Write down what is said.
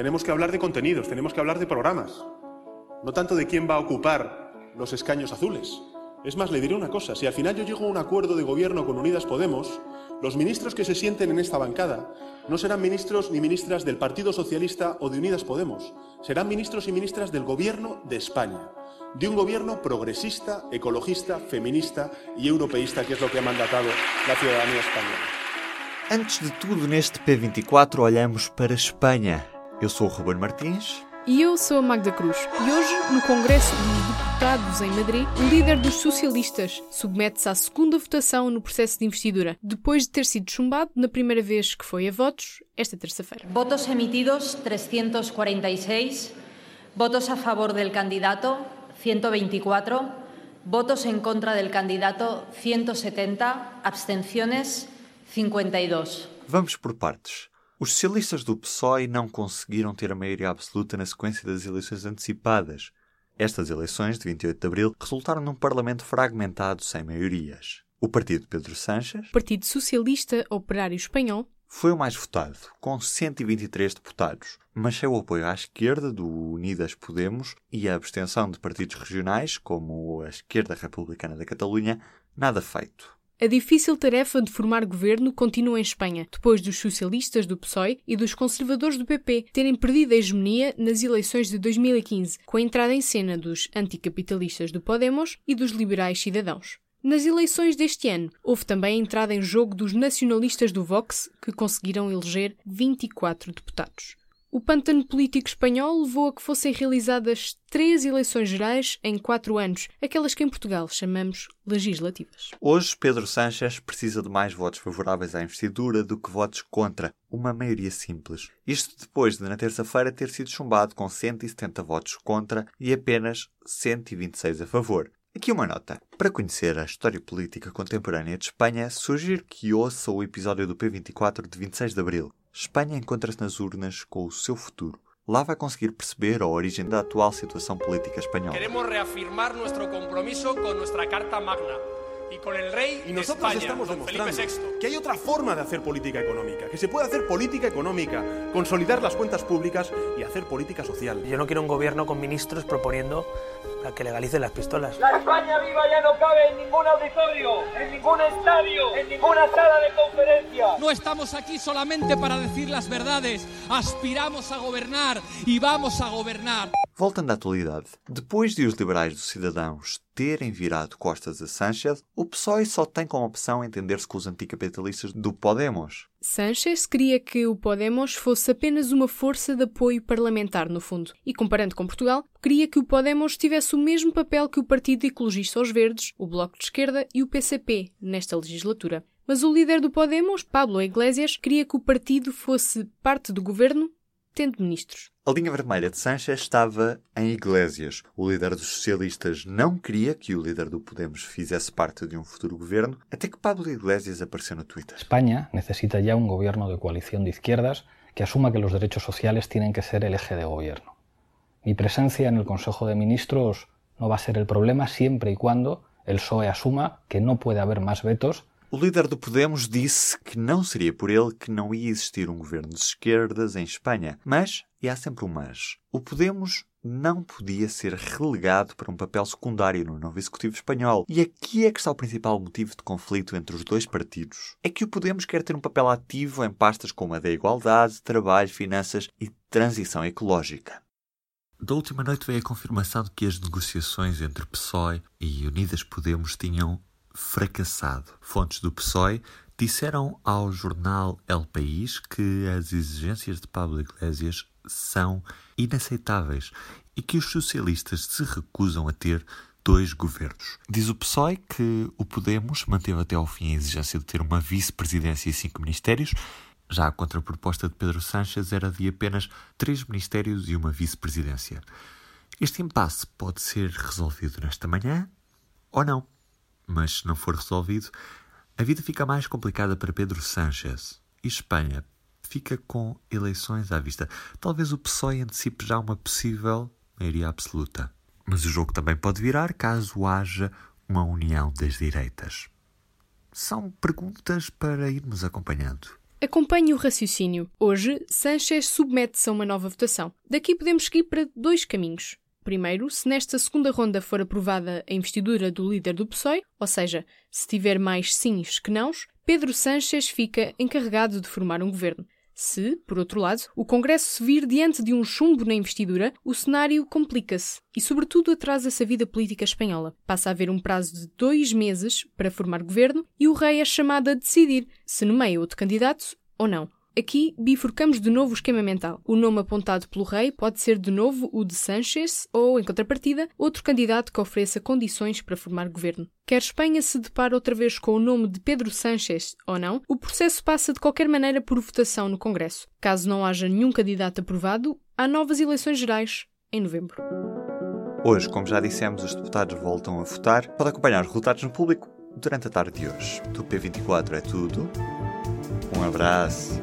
tenemos que hablar de contenidos, tenemos que hablar de programas, no tanto de quién va a ocupar los escaños azules. Es más, le diré una cosa, si al final yo llego a un acuerdo de gobierno con Unidas Podemos, los ministros que se sienten en esta bancada no serán ministros ni ministras del Partido Socialista o de Unidas Podemos, serán ministros y ministras del Gobierno de España, de un gobierno progresista, ecologista, feminista y europeísta, que es lo que ha mandatado la ciudadanía española. Antes de tudo, neste P24 olhamos para Espanha. Eu sou o Ruben Martins. E eu sou a Magda Cruz. E hoje, no Congresso dos Deputados em Madrid, o líder dos socialistas submete-se à segunda votação no processo de investidura, depois de ter sido chumbado na primeira vez que foi a votos, esta terça-feira. Votos emitidos 346, votos a favor del candidato 124, votos en contra del candidato 170, abstenciones 52. Vamos por partes. Os socialistas do PSOE não conseguiram ter a maioria absoluta na sequência das eleições antecipadas. Estas eleições, de 28 de abril, resultaram num parlamento fragmentado sem maiorias. O partido de Pedro Sanches, Partido Socialista Operário Espanhol, foi o mais votado, com 123 deputados, mas sem o apoio à esquerda do Unidas Podemos e a abstenção de partidos regionais, como a Esquerda Republicana da Catalunha, nada feito. A difícil tarefa de formar governo continua em Espanha, depois dos socialistas do PSOE e dos conservadores do PP terem perdido a hegemonia nas eleições de 2015, com a entrada em cena dos anticapitalistas do Podemos e dos liberais cidadãos. Nas eleições deste ano, houve também a entrada em jogo dos nacionalistas do Vox, que conseguiram eleger 24 deputados. O pântano político espanhol levou a que fossem realizadas três eleições gerais em quatro anos, aquelas que em Portugal chamamos legislativas. Hoje, Pedro Sánchez precisa de mais votos favoráveis à investidura do que votos contra, uma maioria simples. Isto depois de, na terça-feira, ter sido chumbado com 170 votos contra e apenas 126 a favor. Aqui uma nota. Para conhecer a história política contemporânea de Espanha, sugiro que ouça o episódio do P24 de 26 de abril. Espanha encontra-se nas urnas com o seu futuro. Lá vai conseguir perceber a origem da atual situação política espanhola. Queremos reafirmar nuestro compromiso con nuestra Carta Magna y con el rey Y de nosotros España, estamos demostrando VI. que hay otra forma de hacer política económica, que se puede hacer política económica, consolidar las cuentas públicas y hacer política social. Yo no quiero un gobierno con ministros proponiendo a que legalicen las pistolas. La España viva ya no cabe en ningún auditorio, en ningún estadio, en ninguna sala de conferencia. No estamos aquí solamente para decir las verdades, aspiramos a gobernar y vamos a gobernar. Voltando à atualidade, depois de os liberais dos cidadãos terem virado costas a Sánchez, o PSOE só tem como opção entender-se com os anticapitalistas do Podemos. Sánchez queria que o Podemos fosse apenas uma força de apoio parlamentar, no fundo. E comparando com Portugal, queria que o Podemos tivesse o mesmo papel que o Partido Ecologista aos Verdes, o Bloco de Esquerda e o PCP nesta legislatura. Mas o líder do Podemos, Pablo Iglesias, queria que o partido fosse parte do governo, tendo ministros. A linha vermelha de Sánchez estava em Iglesias. O líder dos socialistas não queria que o líder do Podemos fizesse parte de um futuro governo, até que Pablo Iglesias apareceu no Twitter. España necesita ya un gobierno de coalición de izquierdas que asuma que los derechos sociales tienen que ser el eje de gobierno. Mi presencia en el Consejo de Ministros no va a ser el problema siempre y cuando el PSOE asuma que no puede haber más vetos O líder do Podemos disse que não seria por ele que não ia existir um governo de esquerdas em Espanha. Mas, e há sempre um mas, o Podemos não podia ser relegado para um papel secundário no novo executivo espanhol. E aqui é que está o principal motivo de conflito entre os dois partidos. É que o Podemos quer ter um papel ativo em pastas como a da igualdade, trabalho, finanças e transição ecológica. Da última noite veio a confirmação de que as negociações entre PSOE e Unidas Podemos tinham fracassado. Fontes do PSOE disseram ao jornal El País que as exigências de Pablo Iglesias são inaceitáveis e que os socialistas se recusam a ter dois governos. Diz o PSOE que o Podemos manteve até ao fim a exigência de ter uma vice-presidência e cinco ministérios. Já a contraproposta de Pedro Sánchez era de apenas três ministérios e uma vice-presidência. Este impasse pode ser resolvido nesta manhã ou não. Mas se não for resolvido, a vida fica mais complicada para Pedro Sánchez. E Espanha fica com eleições à vista. Talvez o PSOE antecipe já uma possível maioria absoluta. Mas o jogo também pode virar caso haja uma união das direitas. São perguntas para irmos acompanhando. Acompanhe o raciocínio. Hoje, Sanchez submete-se a uma nova votação. Daqui podemos seguir para dois caminhos. Primeiro, se nesta segunda ronda for aprovada a investidura do líder do PSOE, ou seja, se tiver mais sims que nãos, Pedro Sánchez fica encarregado de formar um governo. Se, por outro lado, o Congresso se vir diante de um chumbo na investidura, o cenário complica-se e, sobretudo, atrasa-se a vida política espanhola. Passa a haver um prazo de dois meses para formar governo e o rei é chamado a decidir se nomeia outro candidato ou não. Aqui bifurcamos de novo o esquema mental. O nome apontado pelo rei pode ser de novo o de Sanchez ou, em contrapartida, outro candidato que ofereça condições para formar governo. Quer Espanha se depare outra vez com o nome de Pedro Sánchez ou não, o processo passa de qualquer maneira por votação no Congresso. Caso não haja nenhum candidato aprovado, há novas eleições gerais em novembro. Hoje, como já dissemos, os deputados voltam a votar. Pode acompanhar os resultados no público durante a tarde de hoje. Do P24 é tudo. Um abraço.